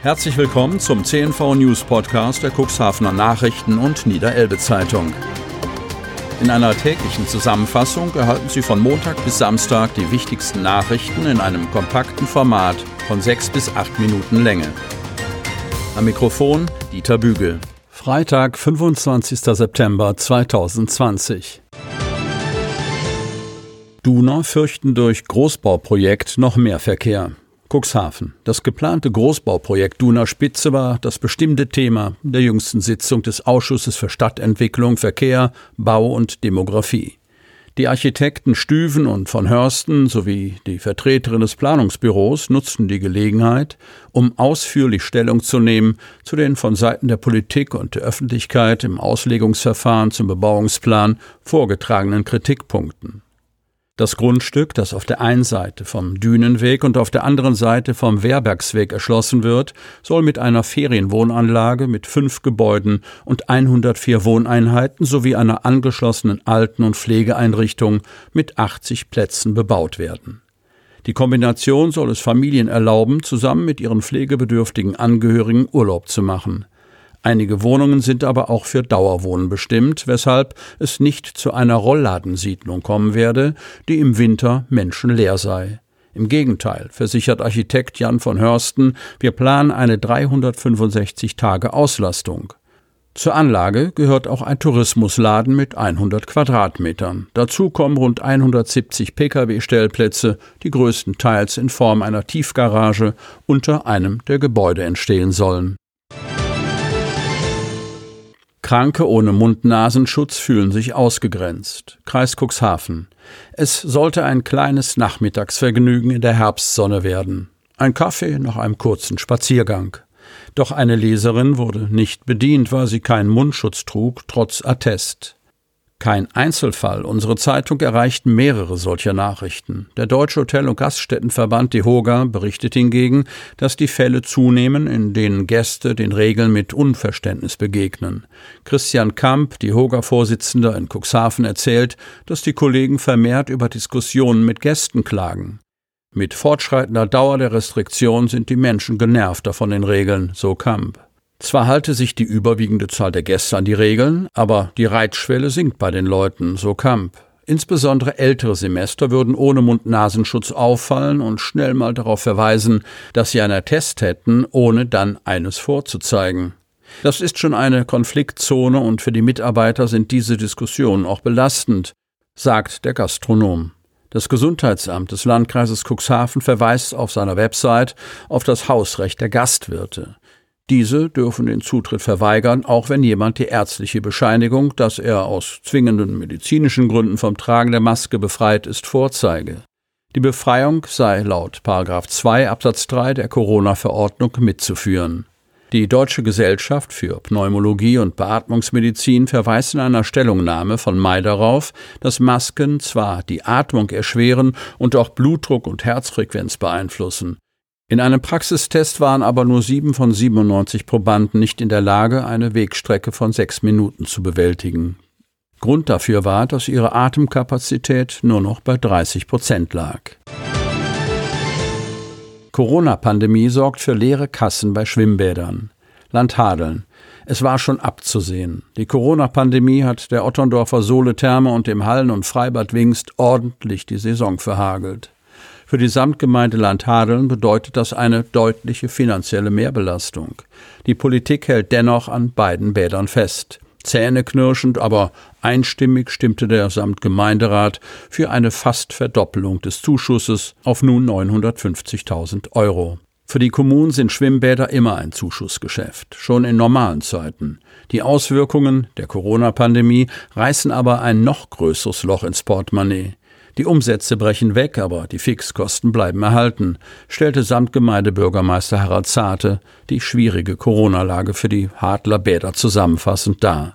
Herzlich willkommen zum CNV News Podcast der Cuxhavener Nachrichten und Niederelbe Zeitung. In einer täglichen Zusammenfassung erhalten Sie von Montag bis Samstag die wichtigsten Nachrichten in einem kompakten Format von sechs bis acht Minuten Länge. Am Mikrofon Dieter Bügel. Freitag, 25. September 2020. Duner fürchten durch Großbauprojekt noch mehr Verkehr. Cuxhaven. Das geplante Großbauprojekt Duna Spitze war das bestimmte Thema der jüngsten Sitzung des Ausschusses für Stadtentwicklung, Verkehr, Bau und Demografie. Die Architekten Stüven und von Hörsten sowie die Vertreterin des Planungsbüros nutzten die Gelegenheit, um ausführlich Stellung zu nehmen zu den von Seiten der Politik und der Öffentlichkeit im Auslegungsverfahren zum Bebauungsplan vorgetragenen Kritikpunkten. Das Grundstück, das auf der einen Seite vom Dünenweg und auf der anderen Seite vom Wehrbergsweg erschlossen wird, soll mit einer Ferienwohnanlage mit fünf Gebäuden und 104 Wohneinheiten sowie einer angeschlossenen Alten- und Pflegeeinrichtung mit 80 Plätzen bebaut werden. Die Kombination soll es Familien erlauben, zusammen mit ihren pflegebedürftigen Angehörigen Urlaub zu machen. Einige Wohnungen sind aber auch für Dauerwohnen bestimmt, weshalb es nicht zu einer Rollladensiedlung kommen werde, die im Winter menschenleer sei. Im Gegenteil, versichert Architekt Jan von Hörsten, wir planen eine 365 Tage Auslastung. Zur Anlage gehört auch ein Tourismusladen mit 100 Quadratmetern. Dazu kommen rund 170 Pkw-Stellplätze, die größtenteils in Form einer Tiefgarage unter einem der Gebäude entstehen sollen. Kranke ohne Mund-Nasenschutz fühlen sich ausgegrenzt. Kreis Cuxhaven. Es sollte ein kleines Nachmittagsvergnügen in der Herbstsonne werden. Ein Kaffee nach einem kurzen Spaziergang. Doch eine Leserin wurde nicht bedient, weil sie keinen Mundschutz trug, trotz Attest. Kein Einzelfall. Unsere Zeitung erreicht mehrere solcher Nachrichten. Der Deutsche Hotel- und Gaststättenverband DEHOGA berichtet hingegen, dass die Fälle zunehmen, in denen Gäste den Regeln mit Unverständnis begegnen. Christian Kamp, DEHOGA-Vorsitzender in Cuxhaven, erzählt, dass die Kollegen vermehrt über Diskussionen mit Gästen klagen. Mit fortschreitender Dauer der Restriktion sind die Menschen genervter von den Regeln, so Kamp. Zwar halte sich die überwiegende Zahl der Gäste an die Regeln, aber die Reitschwelle sinkt bei den Leuten, so Kamp. Insbesondere ältere Semester würden ohne Mund-Nasenschutz auffallen und schnell mal darauf verweisen, dass sie einen Attest hätten, ohne dann eines vorzuzeigen. Das ist schon eine Konfliktzone und für die Mitarbeiter sind diese Diskussionen auch belastend, sagt der Gastronom. Das Gesundheitsamt des Landkreises Cuxhaven verweist auf seiner Website auf das Hausrecht der Gastwirte. Diese dürfen den Zutritt verweigern, auch wenn jemand die ärztliche Bescheinigung, dass er aus zwingenden medizinischen Gründen vom Tragen der Maske befreit ist, vorzeige. Die Befreiung sei laut 2 Absatz 3 der Corona-Verordnung mitzuführen. Die Deutsche Gesellschaft für Pneumologie und Beatmungsmedizin verweist in einer Stellungnahme von Mai darauf, dass Masken zwar die Atmung erschweren und auch Blutdruck und Herzfrequenz beeinflussen, in einem Praxistest waren aber nur sieben von 97 Probanden nicht in der Lage, eine Wegstrecke von sechs Minuten zu bewältigen. Grund dafür war, dass ihre Atemkapazität nur noch bei 30 Prozent lag. Corona-Pandemie sorgt für leere Kassen bei Schwimmbädern. Land Hadeln. Es war schon abzusehen. Die Corona-Pandemie hat der Otterndorfer Sohle-Therme und dem Hallen- und Freibad Wingst ordentlich die Saison verhagelt. Für die Samtgemeinde Landhadeln bedeutet das eine deutliche finanzielle Mehrbelastung. Die Politik hält dennoch an beiden Bädern fest. Zähneknirschend, aber einstimmig stimmte der Samtgemeinderat für eine fast Verdoppelung des Zuschusses auf nun 950.000 Euro. Für die Kommunen sind Schwimmbäder immer ein Zuschussgeschäft, schon in normalen Zeiten. Die Auswirkungen der Corona-Pandemie reißen aber ein noch größeres Loch ins Portemonnaie. Die Umsätze brechen weg, aber die Fixkosten bleiben erhalten, stellte Samtgemeindebürgermeister Harald Zarte die schwierige Corona-Lage für die Hadler Bäder zusammenfassend dar.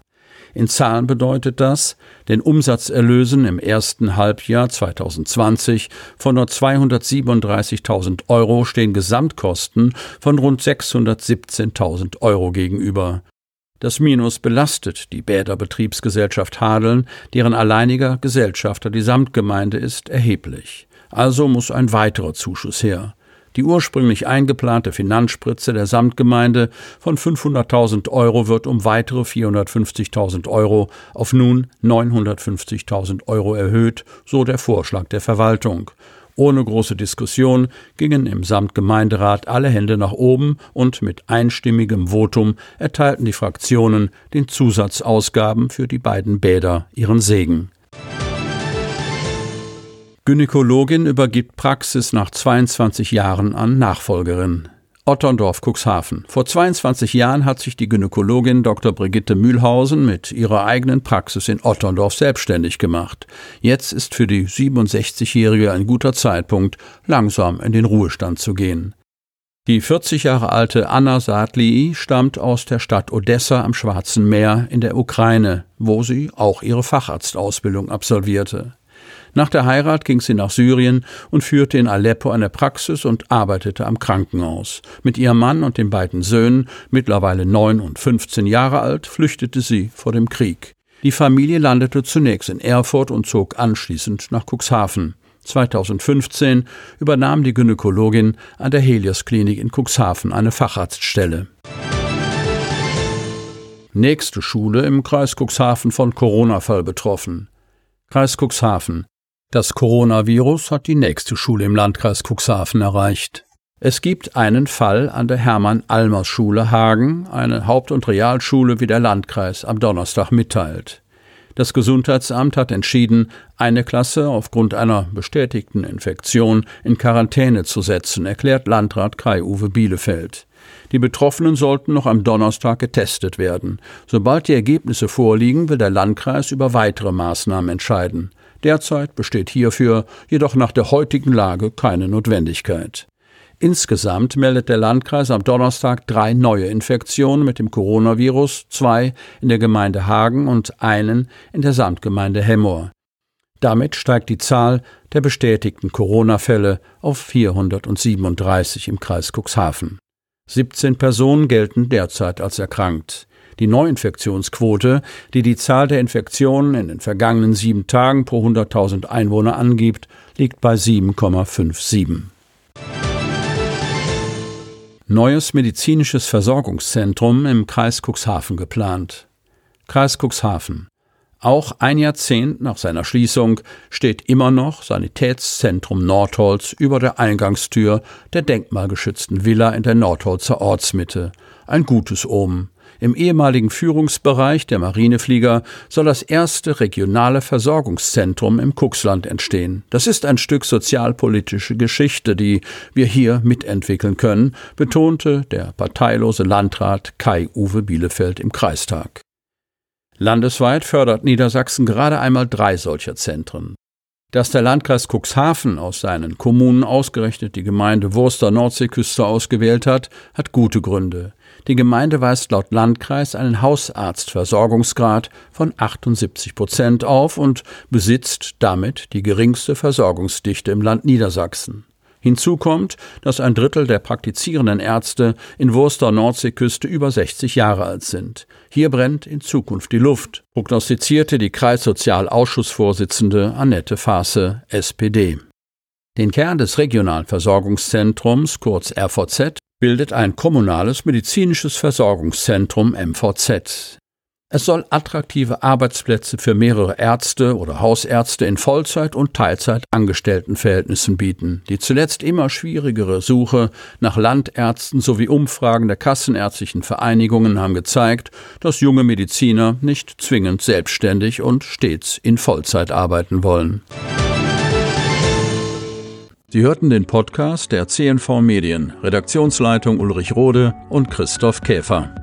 In Zahlen bedeutet das, den Umsatzerlösen im ersten Halbjahr 2020 von nur 237.000 Euro stehen Gesamtkosten von rund 617.000 Euro gegenüber. Das Minus belastet die Bäderbetriebsgesellschaft Hadeln, deren alleiniger Gesellschafter die Samtgemeinde ist, erheblich. Also muss ein weiterer Zuschuss her. Die ursprünglich eingeplante Finanzspritze der Samtgemeinde von 500.000 Euro wird um weitere 450.000 Euro auf nun 950.000 Euro erhöht, so der Vorschlag der Verwaltung. Ohne große Diskussion gingen im Samtgemeinderat alle Hände nach oben und mit einstimmigem Votum erteilten die Fraktionen den Zusatzausgaben für die beiden Bäder ihren Segen. Gynäkologin übergibt Praxis nach 22 Jahren an Nachfolgerin. Otterndorf Cuxhaven. Vor 22 Jahren hat sich die Gynäkologin Dr. Brigitte Mühlhausen mit ihrer eigenen Praxis in Otterndorf selbstständig gemacht. Jetzt ist für die 67-Jährige ein guter Zeitpunkt, langsam in den Ruhestand zu gehen. Die 40 Jahre alte Anna Sadlii stammt aus der Stadt Odessa am Schwarzen Meer in der Ukraine, wo sie auch ihre Facharztausbildung absolvierte. Nach der Heirat ging sie nach Syrien und führte in Aleppo eine Praxis und arbeitete am Krankenhaus. Mit ihrem Mann und den beiden Söhnen, mittlerweile neun und 15 Jahre alt, flüchtete sie vor dem Krieg. Die Familie landete zunächst in Erfurt und zog anschließend nach Cuxhaven. 2015 übernahm die Gynäkologin an der Helios Klinik in Cuxhaven eine Facharztstelle. Nächste Schule im Kreis Cuxhaven von Corona-Fall betroffen. Kreis Cuxhaven. Das Coronavirus hat die nächste Schule im Landkreis Cuxhaven erreicht. Es gibt einen Fall an der Hermann-Almers-Schule Hagen, eine Haupt- und Realschule, wie der Landkreis am Donnerstag mitteilt. Das Gesundheitsamt hat entschieden, eine Klasse aufgrund einer bestätigten Infektion in Quarantäne zu setzen, erklärt Landrat Kai-Uwe Bielefeld. Die Betroffenen sollten noch am Donnerstag getestet werden. Sobald die Ergebnisse vorliegen, will der Landkreis über weitere Maßnahmen entscheiden. Derzeit besteht hierfür jedoch nach der heutigen Lage keine Notwendigkeit. Insgesamt meldet der Landkreis am Donnerstag drei neue Infektionen mit dem Coronavirus, zwei in der Gemeinde Hagen und einen in der Samtgemeinde Hemmoor. Damit steigt die Zahl der bestätigten Corona-Fälle auf 437 im Kreis Cuxhaven. 17 Personen gelten derzeit als erkrankt. Die Neuinfektionsquote, die die Zahl der Infektionen in den vergangenen sieben Tagen pro 100.000 Einwohner angibt, liegt bei 7,57. Neues medizinisches Versorgungszentrum im Kreis Cuxhaven geplant. Kreis Cuxhaven. Auch ein Jahrzehnt nach seiner Schließung steht immer noch Sanitätszentrum Nordholz über der Eingangstür der denkmalgeschützten Villa in der Nordholzer Ortsmitte. Ein gutes Omen. Im ehemaligen Führungsbereich der Marineflieger soll das erste regionale Versorgungszentrum im Kuxland entstehen. Das ist ein Stück sozialpolitische Geschichte, die wir hier mitentwickeln können, betonte der parteilose Landrat Kai-Uwe Bielefeld im Kreistag. Landesweit fördert Niedersachsen gerade einmal drei solcher Zentren. Dass der Landkreis Cuxhaven aus seinen Kommunen ausgerechnet die Gemeinde Wurster Nordseeküste ausgewählt hat, hat gute Gründe. Die Gemeinde weist laut Landkreis einen Hausarztversorgungsgrad von 78 Prozent auf und besitzt damit die geringste Versorgungsdichte im Land Niedersachsen. Hinzu kommt, dass ein Drittel der praktizierenden Ärzte in Wurster Nordseeküste über 60 Jahre alt sind. Hier brennt in Zukunft die Luft, prognostizierte die Kreissozialausschussvorsitzende Annette Faase, SPD. Den Kern des Regionalversorgungszentrums, kurz RVZ, bildet ein kommunales medizinisches Versorgungszentrum MVZ. Es soll attraktive Arbeitsplätze für mehrere Ärzte oder Hausärzte in Vollzeit- und Teilzeitangestelltenverhältnissen bieten. Die zuletzt immer schwierigere Suche nach Landärzten sowie Umfragen der kassenärztlichen Vereinigungen haben gezeigt, dass junge Mediziner nicht zwingend selbstständig und stets in Vollzeit arbeiten wollen. Sie hörten den Podcast der CNV Medien, Redaktionsleitung Ulrich Rode und Christoph Käfer.